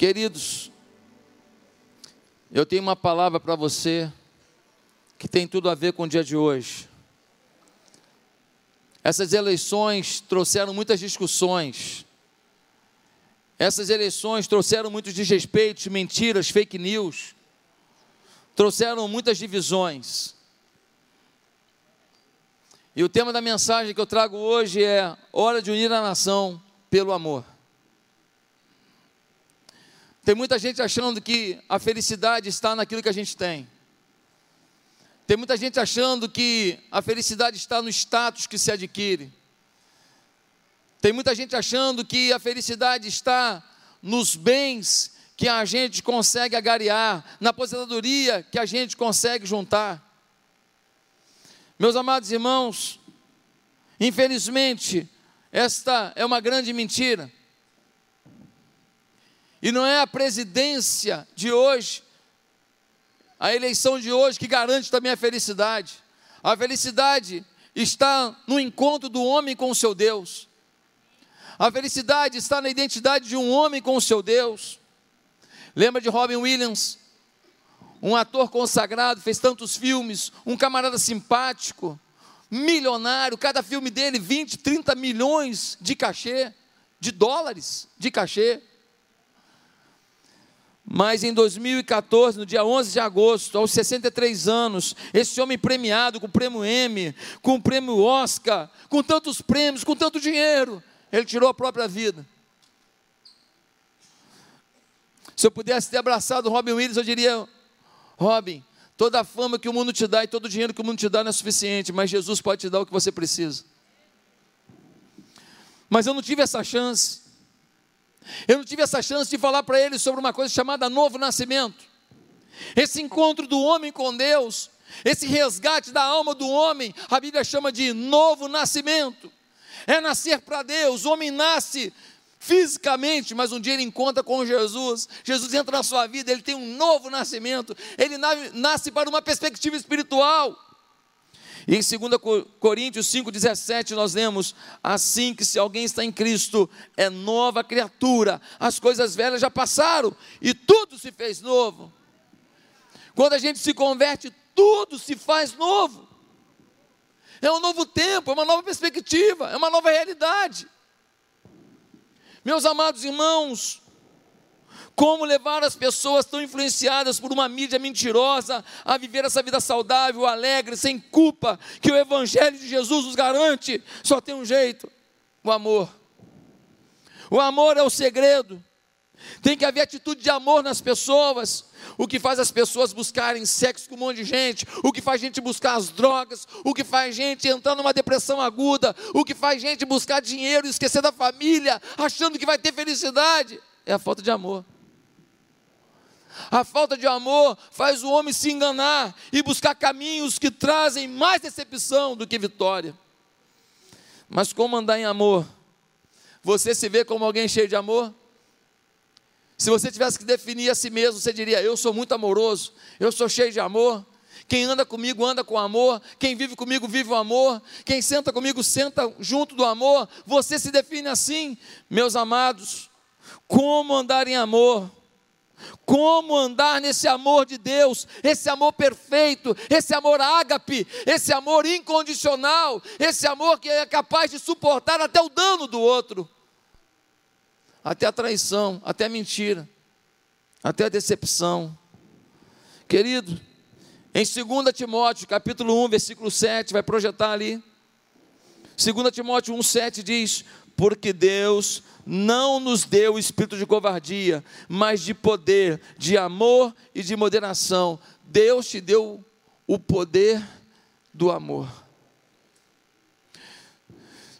Queridos, eu tenho uma palavra para você que tem tudo a ver com o dia de hoje. Essas eleições trouxeram muitas discussões. Essas eleições trouxeram muitos desrespeitos, mentiras, fake news. Trouxeram muitas divisões. E o tema da mensagem que eu trago hoje é: Hora de unir a nação pelo amor. Tem muita gente achando que a felicidade está naquilo que a gente tem. Tem muita gente achando que a felicidade está no status que se adquire. Tem muita gente achando que a felicidade está nos bens que a gente consegue agariar, na aposentadoria que a gente consegue juntar. Meus amados irmãos, infelizmente, esta é uma grande mentira. E não é a presidência de hoje, a eleição de hoje que garante também a felicidade. A felicidade está no encontro do homem com o seu Deus. A felicidade está na identidade de um homem com o seu Deus. Lembra de Robin Williams? Um ator consagrado, fez tantos filmes, um camarada simpático, milionário, cada filme dele 20, 30 milhões de cachê, de dólares de cachê. Mas em 2014, no dia 11 de agosto, aos 63 anos, esse homem premiado com o prêmio M, com o prêmio Oscar, com tantos prêmios, com tanto dinheiro, ele tirou a própria vida. Se eu pudesse ter abraçado Robin Williams, eu diria: Robin, toda a fama que o mundo te dá e todo o dinheiro que o mundo te dá não é suficiente, mas Jesus pode te dar o que você precisa. Mas eu não tive essa chance. Eu não tive essa chance de falar para ele sobre uma coisa chamada novo nascimento. Esse encontro do homem com Deus, esse resgate da alma do homem, a Bíblia chama de novo nascimento. É nascer para Deus. O homem nasce fisicamente, mas um dia ele encontra com Jesus. Jesus entra na sua vida, ele tem um novo nascimento. Ele nasce para uma perspectiva espiritual. E em 2 Coríntios 5,17 nós lemos: Assim que se alguém está em Cristo, é nova criatura, as coisas velhas já passaram e tudo se fez novo. Quando a gente se converte, tudo se faz novo. É um novo tempo, é uma nova perspectiva, é uma nova realidade. Meus amados irmãos, como levar as pessoas tão influenciadas por uma mídia mentirosa a viver essa vida saudável, alegre, sem culpa, que o Evangelho de Jesus nos garante? Só tem um jeito: o amor. O amor é o segredo. Tem que haver atitude de amor nas pessoas. O que faz as pessoas buscarem sexo com um monte de gente, o que faz gente buscar as drogas, o que faz gente entrar numa depressão aguda, o que faz gente buscar dinheiro e esquecer da família, achando que vai ter felicidade, é a falta de amor. A falta de amor faz o homem se enganar e buscar caminhos que trazem mais decepção do que vitória. Mas como andar em amor? Você se vê como alguém cheio de amor? Se você tivesse que definir a si mesmo, você diria: Eu sou muito amoroso, eu sou cheio de amor. Quem anda comigo anda com amor, quem vive comigo vive o amor, quem senta comigo senta junto do amor. Você se define assim, meus amados. Como andar em amor? Como andar nesse amor de Deus, esse amor perfeito, esse amor ágape, esse amor incondicional, esse amor que é capaz de suportar até o dano do outro, até a traição, até a mentira, até a decepção. Querido, em 2 Timóteo, capítulo 1, versículo 7, vai projetar ali. 2 Timóteo 1, 7 diz: Porque Deus não nos deu o espírito de covardia, mas de poder, de amor e de moderação. Deus te deu o poder do amor.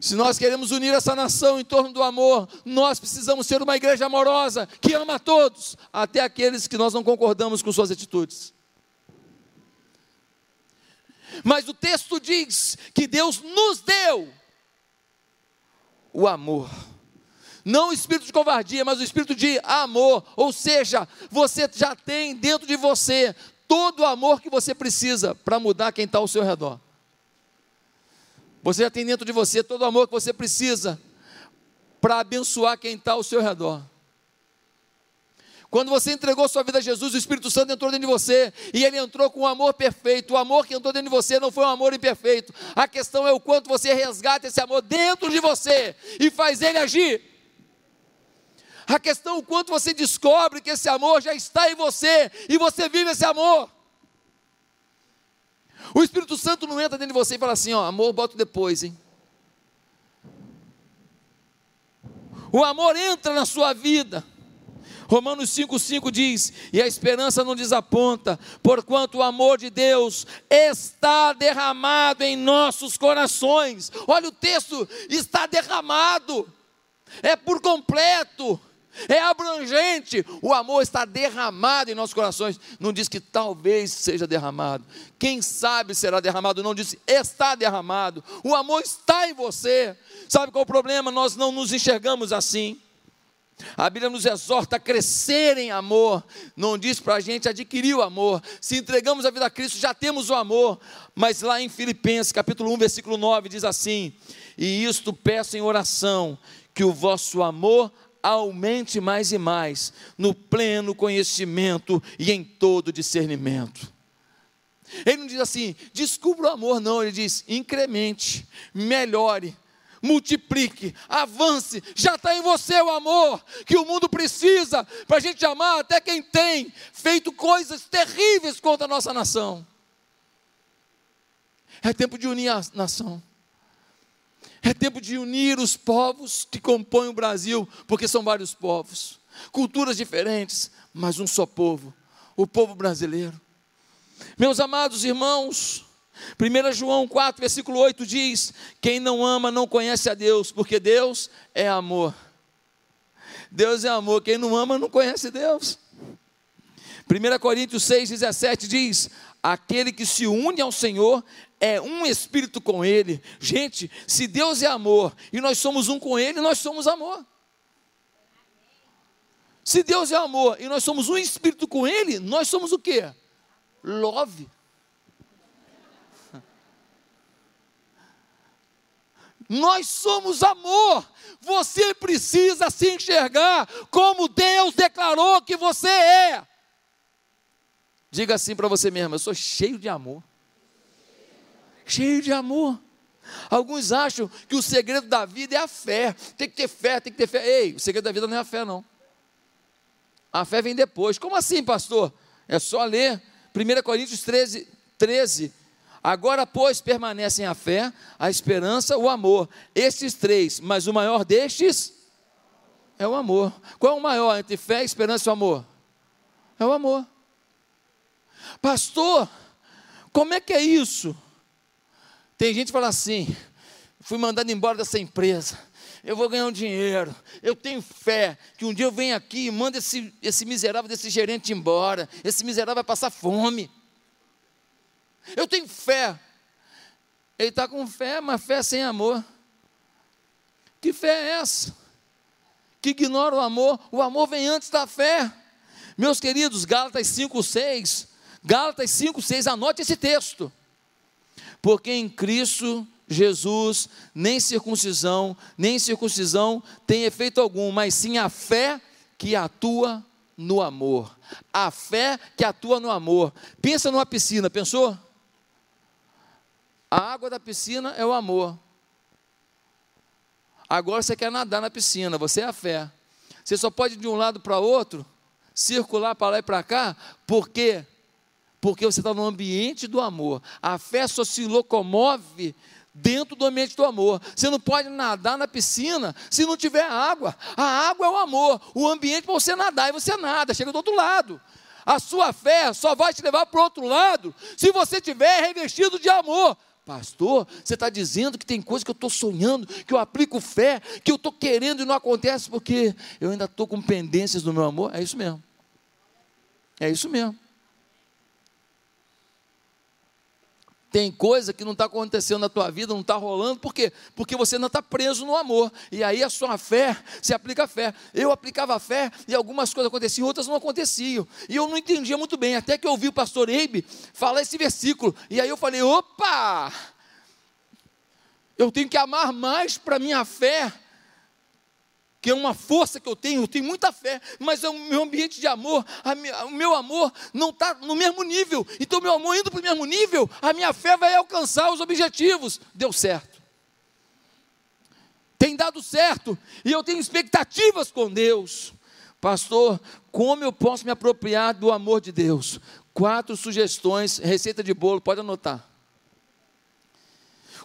Se nós queremos unir essa nação em torno do amor, nós precisamos ser uma igreja amorosa, que ama a todos, até aqueles que nós não concordamos com suas atitudes. Mas o texto diz que Deus nos deu o amor não o espírito de covardia, mas o espírito de amor. Ou seja, você já tem dentro de você todo o amor que você precisa para mudar quem está ao seu redor. Você já tem dentro de você todo o amor que você precisa para abençoar quem está ao seu redor. Quando você entregou sua vida a Jesus, o Espírito Santo entrou dentro de você e ele entrou com um amor perfeito. O amor que entrou dentro de você não foi um amor imperfeito. A questão é o quanto você resgata esse amor dentro de você e faz ele agir. A questão é o quanto você descobre que esse amor já está em você e você vive esse amor. O Espírito Santo não entra dentro de você e fala assim: ó, amor, boto depois, hein? O amor entra na sua vida. Romanos 5,5 diz: E a esperança não desaponta, porquanto o amor de Deus está derramado em nossos corações. Olha o texto: está derramado, é por completo é abrangente. O amor está derramado em nossos corações. Não diz que talvez seja derramado. Quem sabe será derramado. Não diz está derramado. O amor está em você. Sabe qual é o problema? Nós não nos enxergamos assim. A Bíblia nos exorta a crescer em amor, não diz para a gente adquirir o amor. Se entregamos a vida a Cristo, já temos o amor. Mas lá em Filipenses, capítulo 1, versículo 9, diz assim: E isto peço em oração, que o vosso amor aumente mais e mais no pleno conhecimento e em todo discernimento. Ele não diz assim, descubra o amor, não, ele diz, incremente, melhore, multiplique, avance, já está em você o amor que o mundo precisa para a gente amar até quem tem feito coisas terríveis contra a nossa nação. É tempo de unir a nação. É tempo de unir os povos que compõem o Brasil, porque são vários povos, culturas diferentes, mas um só povo, o povo brasileiro. Meus amados irmãos, 1 João 4, versículo 8 diz: Quem não ama não conhece a Deus, porque Deus é amor. Deus é amor, quem não ama não conhece Deus. 1 Coríntios 6, 17 diz: Aquele que se une ao Senhor é um espírito com Ele. Gente, se Deus é amor e nós somos um com Ele, nós somos amor. Se Deus é amor e nós somos um espírito com Ele, nós somos o que? Love. Nós somos amor. Você precisa se enxergar como Deus declarou que você é. Diga assim para você mesmo: eu sou cheio de amor cheio de amor. Alguns acham que o segredo da vida é a fé. Tem que ter fé, tem que ter fé. Ei, o segredo da vida não é a fé, não. A fé vem depois. Como assim, pastor? É só ler 1 Coríntios 13, 13. Agora, pois, permanecem a fé, a esperança, o amor. Estes três, mas o maior destes é o amor. Qual é o maior entre fé, esperança e amor? É o amor. Pastor, como é que é isso? Tem gente que fala assim: fui mandado embora dessa empresa, eu vou ganhar um dinheiro, eu tenho fé que um dia eu venho aqui e mando esse, esse miserável desse gerente embora, esse miserável vai passar fome. Eu tenho fé. Ele está com fé, mas fé sem amor. Que fé é essa? Que ignora o amor. O amor vem antes da fé. Meus queridos, Gálatas 5, 6. Gálatas 5, 6, anote esse texto. Porque em Cristo Jesus, nem circuncisão, nem circuncisão tem efeito algum, mas sim a fé que atua no amor. A fé que atua no amor. Pensa numa piscina, pensou? A água da piscina é o amor. Agora você quer nadar na piscina, você é a fé. Você só pode ir de um lado para outro, circular para lá e para cá, porque porque você está no ambiente do amor. A fé só se locomove dentro do ambiente do amor. Você não pode nadar na piscina se não tiver água. A água é o amor. O ambiente para você nadar e você nada, chega do outro lado. A sua fé só vai te levar para o outro lado se você tiver revestido de amor. Pastor, você está dizendo que tem coisa que eu estou sonhando, que eu aplico fé, que eu estou querendo e não acontece porque eu ainda estou com pendências do meu amor? É isso mesmo. É isso mesmo. Tem coisa que não está acontecendo na tua vida, não está rolando, por quê? Porque você não está preso no amor. E aí a sua fé se aplica a fé. Eu aplicava a fé e algumas coisas aconteciam, outras não aconteciam. E eu não entendia muito bem, até que eu ouvi o pastor Eibe falar esse versículo. E aí eu falei: opa! Eu tenho que amar mais para minha fé que é uma força que eu tenho, eu tenho muita fé, mas é o meu ambiente de amor, minha, o meu amor não está no mesmo nível. Então, meu amor indo para o mesmo nível, a minha fé vai alcançar os objetivos. Deu certo. Tem dado certo, e eu tenho expectativas com Deus. Pastor, como eu posso me apropriar do amor de Deus? Quatro sugestões, receita de bolo, pode anotar.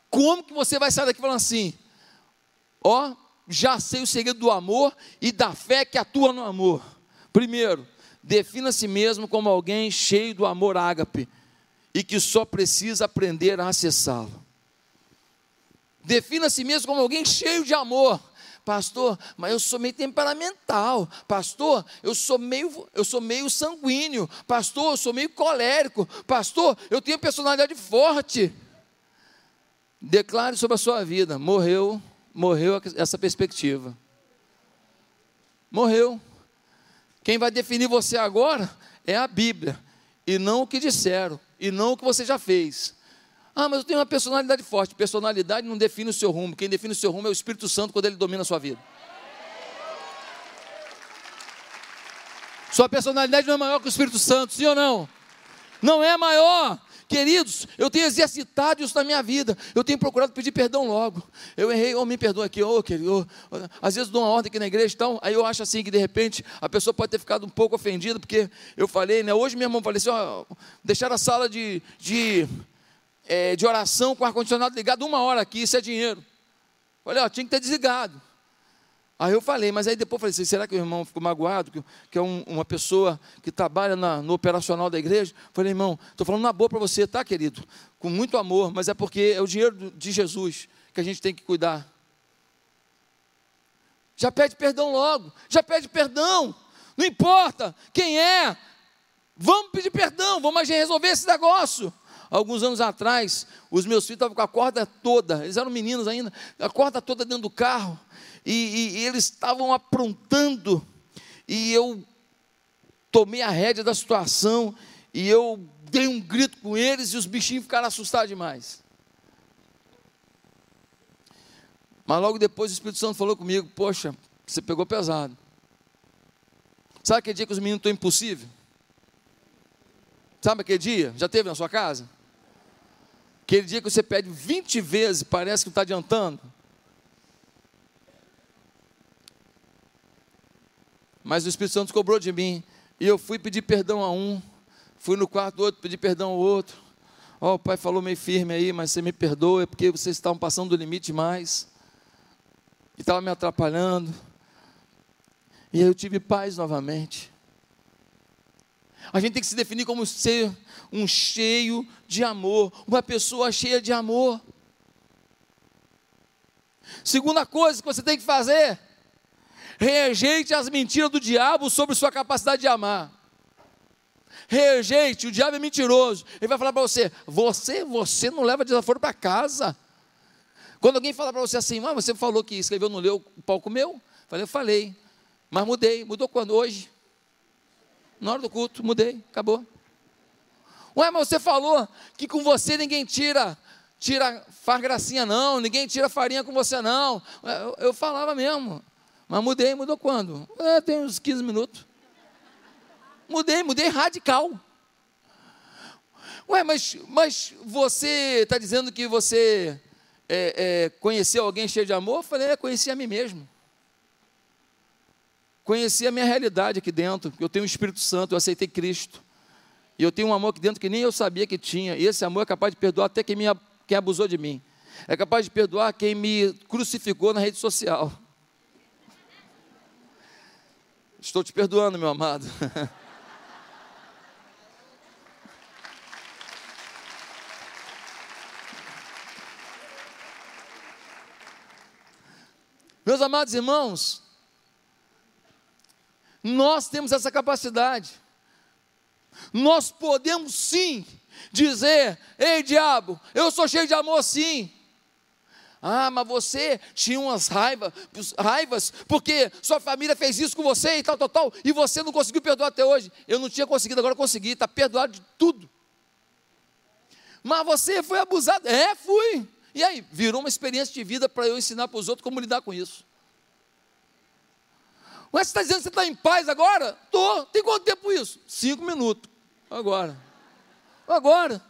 Como que você vai sair daqui falando assim? Ó, já sei o segredo do amor e da fé que atua no amor. Primeiro, defina si mesmo como alguém cheio do amor ágape e que só precisa aprender a acessá-lo. Defina si mesmo como alguém cheio de amor. Pastor, mas eu sou meio temperamental. Pastor, eu sou meio, eu sou meio sanguíneo. Pastor, eu sou meio colérico. Pastor, eu tenho personalidade forte. Declare sobre a sua vida: morreu morreu essa perspectiva. Morreu. Quem vai definir você agora é a Bíblia, e não o que disseram, e não o que você já fez. Ah, mas eu tenho uma personalidade forte. Personalidade não define o seu rumo. Quem define o seu rumo é o Espírito Santo quando ele domina a sua vida. Sua personalidade não é maior que o Espírito Santo, sim ou não? Não é maior. Queridos, eu tenho exercitado isso na minha vida. Eu tenho procurado pedir perdão logo. Eu errei, oh, me perdoa aqui, oh, querido. Oh, às vezes dou uma ordem aqui na igreja, então, aí eu acho assim que de repente a pessoa pode ter ficado um pouco ofendida, porque eu falei, né? Hoje minha irmã falou assim: oh, deixar a sala de, de, é, de oração com o ar-condicionado ligado uma hora aqui, isso é dinheiro. Falei, ó, tinha que ter desligado. Aí eu falei, mas aí depois falei assim, será que o irmão ficou magoado, que, que é um, uma pessoa que trabalha na, no operacional da igreja? Falei, irmão, estou falando na boa para você, tá, querido? Com muito amor, mas é porque é o dinheiro de Jesus que a gente tem que cuidar. Já pede perdão logo, já pede perdão, não importa quem é, vamos pedir perdão, vamos resolver esse negócio. Alguns anos atrás, os meus filhos estavam com a corda toda, eles eram meninos ainda, a corda toda dentro do carro e, e, eles estavam aprontando, e eu tomei a rédea da situação, e eu dei um grito com eles, e os bichinhos ficaram assustados demais. Mas logo depois o Espírito Santo falou comigo: Poxa, você pegou pesado. Sabe aquele dia que os meninos estão impossível? Sabe aquele dia? Já teve na sua casa? Aquele dia que você pede 20 vezes, parece que não está adiantando. Mas o Espírito Santo cobrou de mim. E eu fui pedir perdão a um, fui no quarto do outro pedir perdão ao outro. Ó, oh, o pai falou meio firme aí, mas você me perdoa, é porque vocês estavam passando do limite demais. E estava me atrapalhando. E aí eu tive paz novamente. A gente tem que se definir como ser um cheio de amor, uma pessoa cheia de amor. Segunda coisa que você tem que fazer Rejeite as mentiras do diabo sobre sua capacidade de amar. Rejeite, o diabo é mentiroso. Ele vai falar para você: você, você não leva desaforo para casa. Quando alguém fala para você assim, ah, você falou que escreveu, não leu, o pau comeu? Falei, eu falei, mas mudei. Mudou quando? Hoje. Na hora do culto, mudei, acabou. Ué, mas você falou que com você ninguém tira, tira, faz gracinha não, ninguém tira farinha com você não. Eu, eu falava mesmo. Mas mudei, mudou quando? É, tem uns 15 minutos. Mudei, mudei radical. Ué, mas, mas você está dizendo que você é, é, conheceu alguém cheio de amor? Eu falei, é, conheci a mim mesmo. Conheci a minha realidade aqui dentro, eu tenho o Espírito Santo, eu aceitei Cristo. E eu tenho um amor aqui dentro que nem eu sabia que tinha. E esse amor é capaz de perdoar até quem, me, quem abusou de mim. É capaz de perdoar quem me crucificou na rede social. Estou te perdoando, meu amado. Meus amados irmãos, nós temos essa capacidade. Nós podemos sim dizer: Ei, diabo, eu sou cheio de amor, sim. Ah, mas você tinha umas raiva, raivas, porque sua família fez isso com você e tal, tal, tal, e você não conseguiu perdoar até hoje. Eu não tinha conseguido, agora consegui, está perdoado de tudo. Mas você foi abusado. É, fui. E aí, virou uma experiência de vida para eu ensinar para os outros como lidar com isso. Mas você está dizendo que você está em paz agora? Estou. Tem quanto tempo isso? Cinco minutos. Agora. Agora.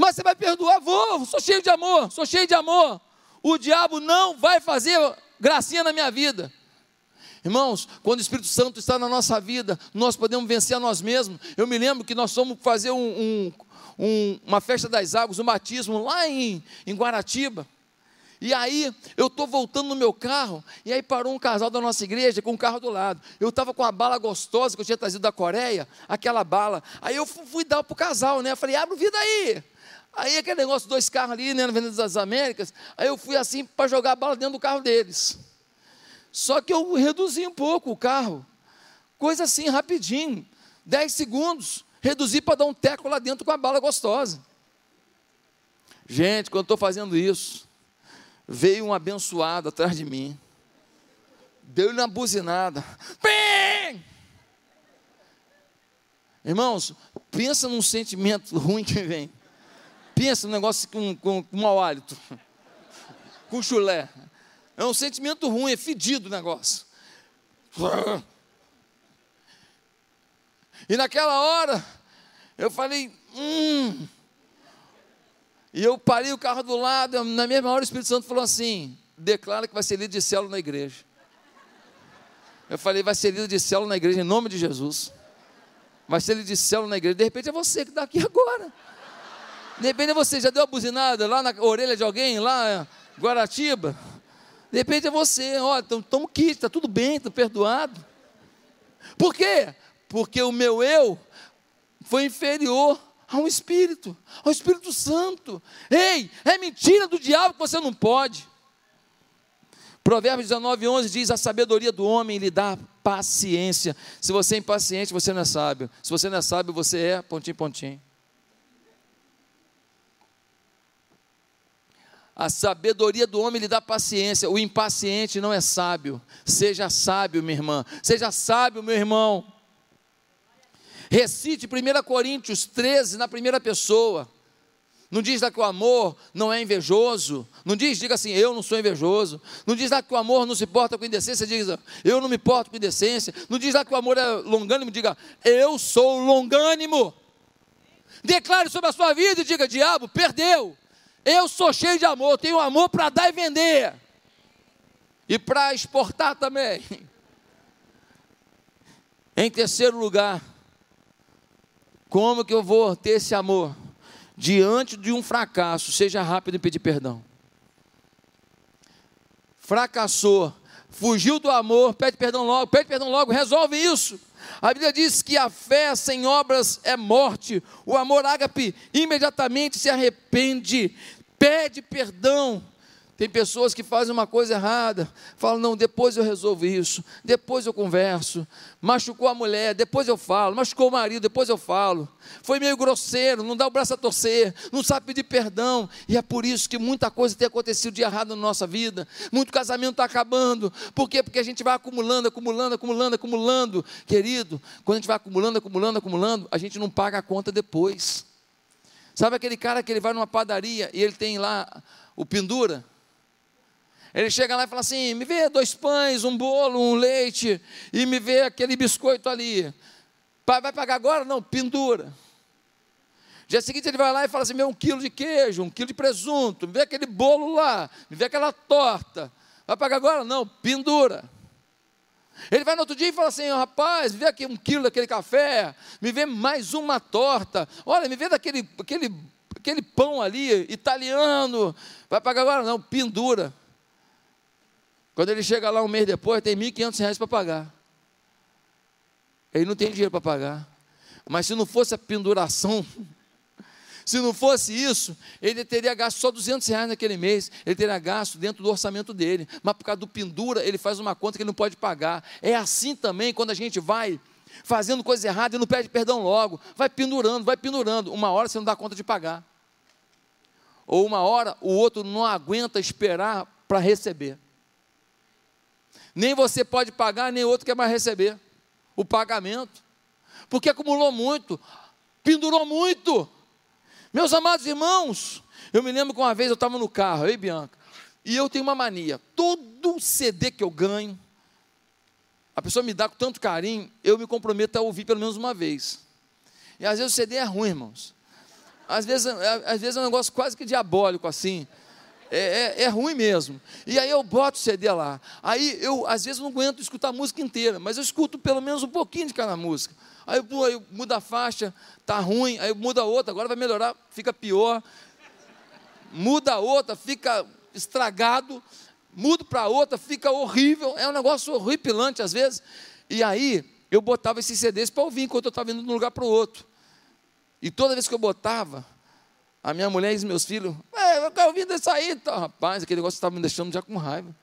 Mas você vai perdoar? Vou, sou cheio de amor, sou cheio de amor. O diabo não vai fazer gracinha na minha vida. Irmãos, quando o Espírito Santo está na nossa vida, nós podemos vencer a nós mesmos. Eu me lembro que nós fomos fazer um, um, um, uma festa das águas, um batismo lá em, em Guaratiba. E aí, eu estou voltando no meu carro, e aí parou um casal da nossa igreja com um carro do lado. Eu estava com a bala gostosa que eu tinha trazido da Coreia, aquela bala. Aí eu fui dar para o casal, né? Eu falei, abre o vidro aí. Aí aquele negócio, dois carros ali, né, na Avenida das Américas. Aí eu fui assim para jogar a bala dentro do carro deles. Só que eu reduzi um pouco o carro. Coisa assim, rapidinho. Dez segundos. Reduzi para dar um teco lá dentro com a bala gostosa. Gente, quando estou fazendo isso, veio um abençoado atrás de mim, deu-lhe uma buzinada, Pim! Irmãos, pensa num sentimento ruim que vem, pensa num negócio com, com, com mau hálito, com chulé, é um sentimento ruim, é fedido o negócio. E naquela hora, eu falei, hum, e eu parei o carro do lado, na mesma hora o Espírito Santo falou assim: declara que vai ser líder de célula na igreja. Eu falei, vai ser líder de célula na igreja em nome de Jesus. Vai ser líder de célula na igreja. De repente é você que está aqui agora. De repente você, já deu a buzinada lá na orelha de alguém, lá em Guaratiba. De repente é você, olha, estamos kit, está tudo bem, estou perdoado. Por quê? Porque o meu eu foi inferior ao Espírito, ao Espírito Santo. Ei, é mentira do diabo que você não pode. Provérbios 19, 11 diz: A sabedoria do homem lhe dá paciência. Se você é impaciente, você não é sábio. Se você não é sábio, você é pontinho, pontinho. A sabedoria do homem lhe dá paciência. O impaciente não é sábio. Seja sábio, minha irmã. Seja sábio, meu irmão. Recite 1 Coríntios 13 na primeira pessoa. Não diz lá que o amor não é invejoso. Não diz, diga assim, eu não sou invejoso. Não diz lá que o amor não se porta com indecência, diga, eu não me porto com indecência. Não diz lá que o amor é longânimo, diga, eu sou longânimo. Declare sobre a sua vida e diga, diabo, perdeu. Eu sou cheio de amor, tenho amor para dar e vender. E para exportar também. Em terceiro lugar, como que eu vou ter esse amor? Diante de um fracasso, seja rápido em pedir perdão. Fracassou, fugiu do amor, pede perdão logo, pede perdão logo, resolve isso. A Bíblia diz que a fé sem obras é morte. O amor ágape imediatamente se arrepende, pede perdão, tem pessoas que fazem uma coisa errada, falam, não, depois eu resolvo isso, depois eu converso. Machucou a mulher, depois eu falo. Machucou o marido, depois eu falo. Foi meio grosseiro, não dá o braço a torcer, não sabe pedir perdão. E é por isso que muita coisa tem acontecido de errado na nossa vida. Muito casamento está acabando. Por quê? Porque a gente vai acumulando, acumulando, acumulando, acumulando. Querido, quando a gente vai acumulando, acumulando, acumulando, a gente não paga a conta depois. Sabe aquele cara que ele vai numa padaria e ele tem lá o pendura? Ele chega lá e fala assim: me vê dois pães, um bolo, um leite, e me vê aquele biscoito ali. Vai pagar agora? Não, pendura. Dia seguinte ele vai lá e fala assim: me vê um quilo de queijo, um quilo de presunto, me vê aquele bolo lá, me vê aquela torta. Vai pagar agora? Não, pendura. Ele vai no outro dia e fala assim: rapaz, me vê aqui um quilo daquele café, me vê mais uma torta, olha, me vê daquele aquele, aquele pão ali, italiano. Vai pagar agora? Não, pendura. Quando ele chega lá um mês depois, tem R$ 1.500 para pagar. Ele não tem dinheiro para pagar. Mas se não fosse a penduração, se não fosse isso, ele teria gasto só 200 reais naquele mês. Ele teria gasto dentro do orçamento dele. Mas por causa do pendura, ele faz uma conta que ele não pode pagar. É assim também quando a gente vai fazendo coisa errada e não pede perdão logo. Vai pendurando, vai pendurando. Uma hora você não dá conta de pagar. Ou uma hora o outro não aguenta esperar para receber. Nem você pode pagar, nem outro quer mais receber o pagamento. Porque acumulou muito, pendurou muito. Meus amados irmãos, eu me lembro que uma vez eu estava no carro, eu e Bianca, e eu tenho uma mania: todo CD que eu ganho, a pessoa me dá com tanto carinho, eu me comprometo a ouvir pelo menos uma vez. E às vezes o CD é ruim, irmãos. Às vezes, é, às vezes é um negócio quase que diabólico assim. É, é, é, ruim mesmo. E aí eu boto o CD lá. Aí eu, às vezes, não aguento escutar a música inteira, mas eu escuto pelo menos um pouquinho de cada música. Aí eu, eu mudo a faixa, tá ruim, aí muda outra, agora vai melhorar, fica pior. Muda outra, fica estragado. Mudo para outra, fica horrível. É um negócio horripilante às vezes. E aí eu botava esses CDs para ouvir enquanto eu estava indo de um lugar para o outro. E toda vez que eu botava, a minha mulher e meus filhos, é, eu quero ouvir isso aí. Então, rapaz, aquele negócio estava me deixando já com raiva.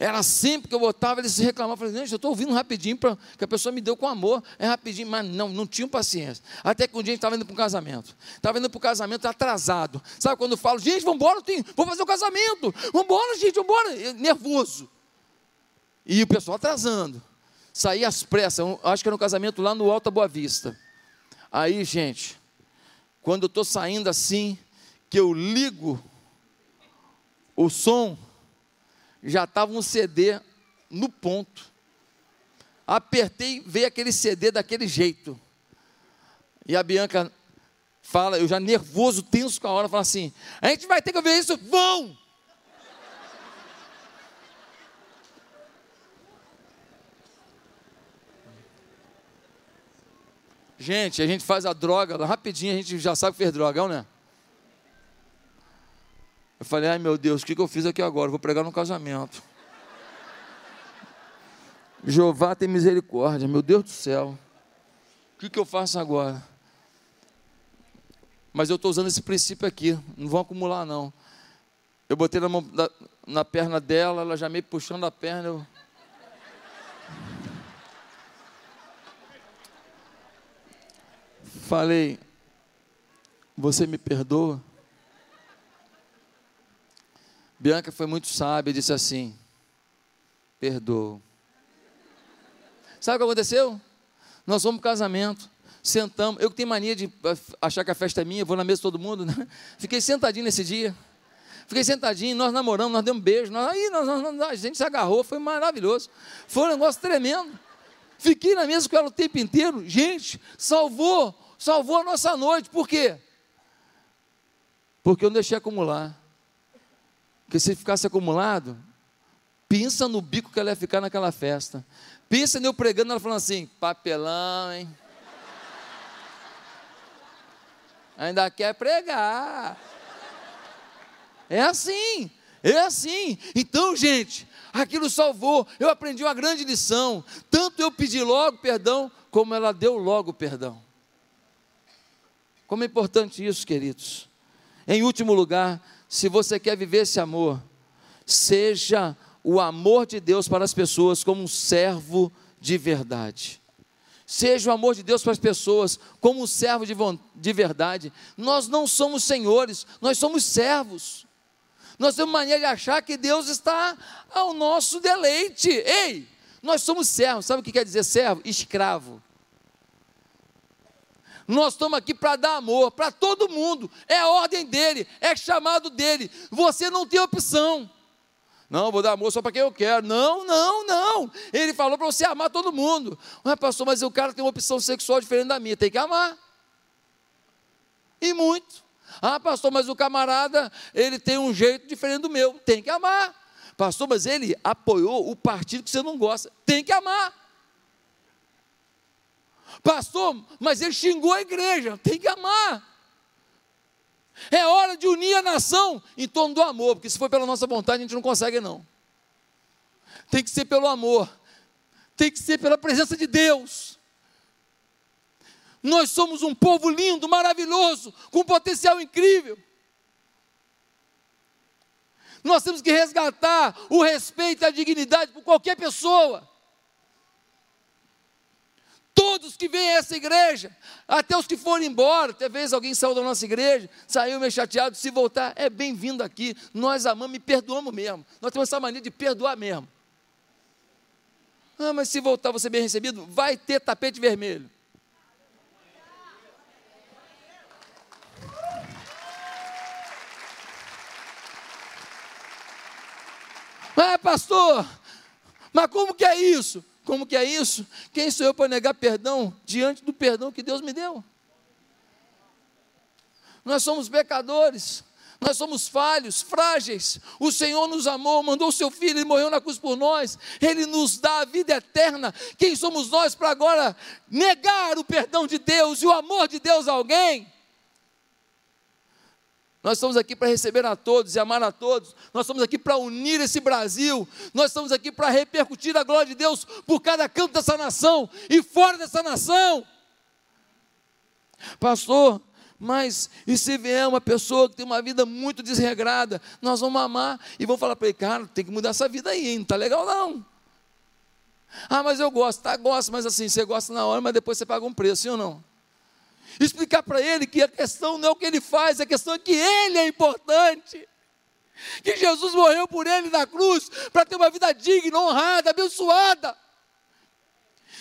Era sempre que eu botava, eles se reclamavam. Falei, gente, eu estou ouvindo rapidinho, pra, que a pessoa me deu com amor. É rapidinho, mas não, não tinham paciência. Até que um dia a gente estava indo para um casamento. Estava indo para o casamento atrasado. Sabe quando eu falo, gente, vamos embora, vou fazer o casamento. Vamos embora, gente, vamos embora. Nervoso. E o pessoal atrasando. Saí às pressas, acho que era um casamento lá no Alta Boa Vista. Aí, gente, quando eu estou saindo assim, que eu ligo o som, já estava um CD no ponto. Apertei, veio aquele CD daquele jeito. E a Bianca fala, eu já nervoso, tenso com a hora, fala assim: a gente vai ter que ver isso, vão! Gente, a gente faz a droga, rapidinho a gente já sabe que fez drogão, né? Eu falei, ai meu Deus, o que, que eu fiz aqui agora? Vou pregar no casamento. Jeová tem misericórdia, meu Deus do céu. O que, que eu faço agora? Mas eu estou usando esse princípio aqui, não vão acumular não. Eu botei na, mão, na, na perna dela, ela já meio puxando a perna, eu Falei, você me perdoa? Bianca foi muito sábia e disse assim: perdoa. Sabe o que aconteceu? Nós fomos para o casamento, sentamos. Eu que tenho mania de achar que a festa é minha, vou na mesa de todo mundo, né? Fiquei sentadinho nesse dia. Fiquei sentadinho, nós namoramos, nós demos um beijo, nós, aí nós, nós, a gente se agarrou, foi maravilhoso. Foi um negócio tremendo. Fiquei na mesa com ela o tempo inteiro. Gente, salvou salvou a nossa noite. Por quê? Porque eu não deixei acumular. Porque se ficasse acumulado, pensa no bico que ela ia ficar naquela festa. Pensa eu pregando, ela falando assim: papelão, hein? Ainda quer pregar. É assim, é assim. Então, gente, aquilo salvou. Eu aprendi uma grande lição. Tanto eu pedi logo perdão, como ela deu logo perdão. Como é importante isso, queridos. Em último lugar, se você quer viver esse amor, seja o amor de Deus para as pessoas como um servo de verdade. Seja o amor de Deus para as pessoas como um servo de, de verdade. Nós não somos senhores, nós somos servos. Nós temos mania de achar que Deus está ao nosso deleite. Ei, nós somos servos. Sabe o que quer dizer servo? Escravo. Nós estamos aqui para dar amor para todo mundo. É ordem dele, é chamado dele. Você não tem opção. Não, vou dar amor só para quem eu quero. Não, não, não. Ele falou para você amar todo mundo. Mas, pastor, mas o cara tem uma opção sexual diferente da minha. Tem que amar. E muito. Ah, pastor, mas o camarada, ele tem um jeito diferente do meu. Tem que amar. Pastor, mas ele apoiou o partido que você não gosta. Tem que amar. Pastor, mas ele xingou a igreja, tem que amar. É hora de unir a nação em torno do amor, porque se for pela nossa vontade a gente não consegue não. Tem que ser pelo amor. Tem que ser pela presença de Deus. Nós somos um povo lindo, maravilhoso, com potencial incrível. Nós temos que resgatar o respeito e a dignidade por qualquer pessoa. Todos que vêm a essa igreja, até os que foram embora, talvez alguém saiu da nossa igreja, saiu meio chateado, se voltar, é bem-vindo aqui. Nós amamos e perdoamos mesmo. Nós temos essa mania de perdoar mesmo. Ah, mas se voltar você bem recebido, vai ter tapete vermelho. Ah, pastor, Mas como que é isso? Como que é isso? Quem sou eu para negar perdão diante do perdão que Deus me deu? Nós somos pecadores. Nós somos falhos, frágeis. O Senhor nos amou, mandou o seu filho, ele morreu na cruz por nós. Ele nos dá a vida eterna. Quem somos nós para agora negar o perdão de Deus e o amor de Deus a alguém? Nós estamos aqui para receber a todos e amar a todos. Nós estamos aqui para unir esse Brasil. Nós estamos aqui para repercutir a glória de Deus por cada canto dessa nação e fora dessa nação. Pastor, mas e se vier uma pessoa que tem uma vida muito desregrada, nós vamos amar e vamos falar para ele, cara, tem que mudar essa vida aí, não está legal não. Ah, mas eu gosto, tá, gosto, mas assim, você gosta na hora, mas depois você paga um preço, sim ou não? Explicar para ele que a questão não é o que ele faz, a questão é que ele é importante. Que Jesus morreu por ele na cruz para ter uma vida digna, honrada, abençoada.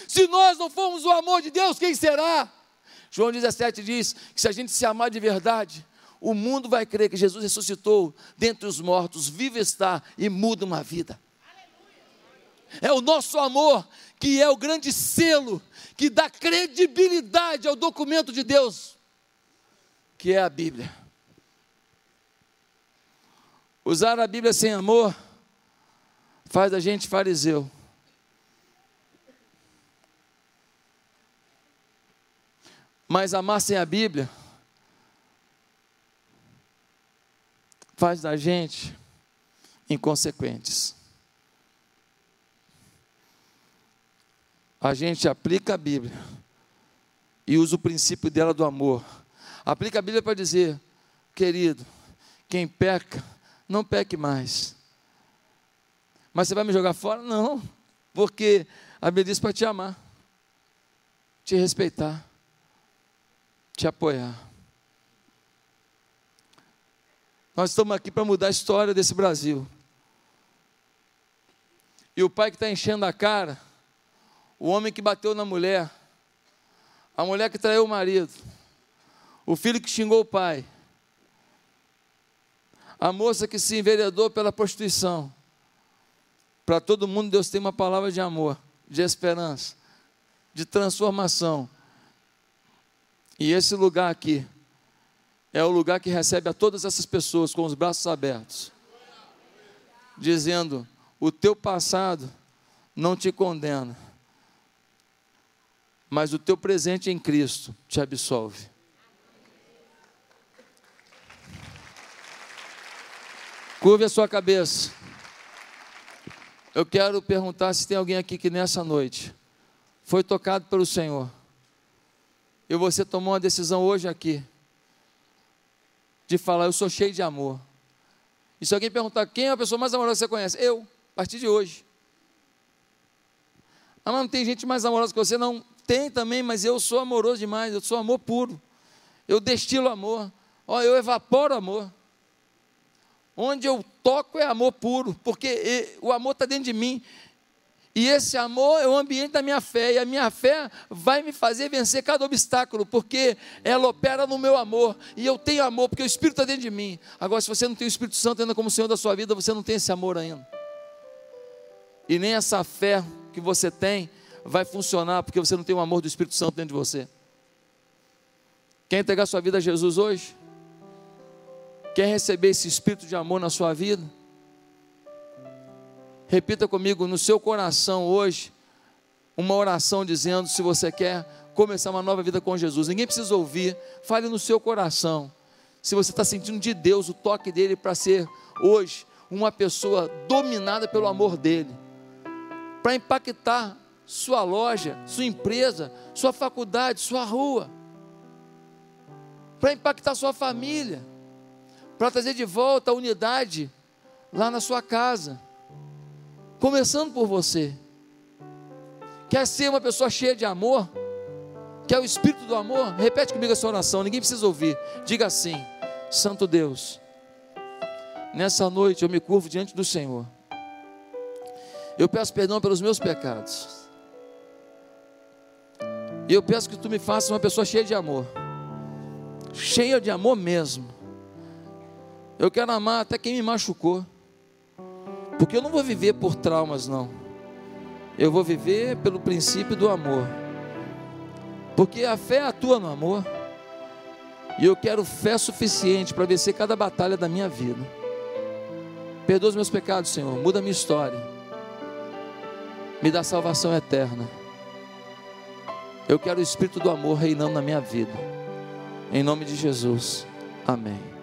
Se nós não formos o amor de Deus, quem será? João 17 diz que se a gente se amar de verdade, o mundo vai crer que Jesus ressuscitou dentre os mortos, vivo está e muda uma vida. É o nosso amor que é o grande selo que dá credibilidade ao documento de Deus, que é a Bíblia. Usar a Bíblia sem amor faz a gente fariseu. Mas amar sem a Bíblia faz da gente inconsequentes. A gente aplica a Bíblia e usa o princípio dela do amor. Aplica a Bíblia para dizer, querido, quem peca, não peque mais. Mas você vai me jogar fora? Não, porque a Bíblia diz para te amar, te respeitar te apoiar. Nós estamos aqui para mudar a história desse Brasil. E o pai que está enchendo a cara, o homem que bateu na mulher, a mulher que traiu o marido, o filho que xingou o pai, a moça que se enveredou pela prostituição. Para todo mundo, Deus tem uma palavra de amor, de esperança, de transformação e esse lugar aqui é o lugar que recebe a todas essas pessoas com os braços abertos, dizendo: o teu passado não te condena, mas o teu presente em Cristo te absolve. Curve a sua cabeça. Eu quero perguntar se tem alguém aqui que nessa noite foi tocado pelo Senhor e você tomou uma decisão hoje aqui de falar, eu sou cheio de amor. E se alguém perguntar quem é a pessoa mais amorosa que você conhece? Eu, a partir de hoje. Ah, mas não tem gente mais amorosa que você? Não, tem também, mas eu sou amoroso demais, eu sou amor puro. Eu destilo amor. Ó, eu evaporo amor. Onde eu toco é amor puro, porque o amor está dentro de mim. E esse amor é o ambiente da minha fé, e a minha fé vai me fazer vencer cada obstáculo, porque ela opera no meu amor, e eu tenho amor, porque o Espírito está dentro de mim. Agora, se você não tem o Espírito Santo ainda como Senhor da sua vida, você não tem esse amor ainda. E nem essa fé que você tem vai funcionar, porque você não tem o amor do Espírito Santo dentro de você. Quer entregar sua vida a Jesus hoje? Quer receber esse Espírito de amor na sua vida? Repita comigo no seu coração hoje uma oração dizendo se você quer começar uma nova vida com Jesus. Ninguém precisa ouvir, fale no seu coração. Se você está sentindo de Deus o toque dele para ser hoje uma pessoa dominada pelo amor dele, para impactar sua loja, sua empresa, sua faculdade, sua rua, para impactar sua família, para trazer de volta a unidade lá na sua casa começando por você. Quer ser uma pessoa cheia de amor? Quer o espírito do amor? Repete comigo essa oração, ninguém precisa ouvir. Diga assim: Santo Deus, nessa noite eu me curvo diante do Senhor. Eu peço perdão pelos meus pecados. E eu peço que tu me faças uma pessoa cheia de amor. Cheia de amor mesmo. Eu quero amar até quem me machucou. Porque eu não vou viver por traumas, não. Eu vou viver pelo princípio do amor. Porque a fé atua no amor. E eu quero fé suficiente para vencer cada batalha da minha vida. Perdoa os meus pecados, Senhor. Muda a minha história. Me dá salvação eterna. Eu quero o Espírito do amor reinando na minha vida. Em nome de Jesus. Amém.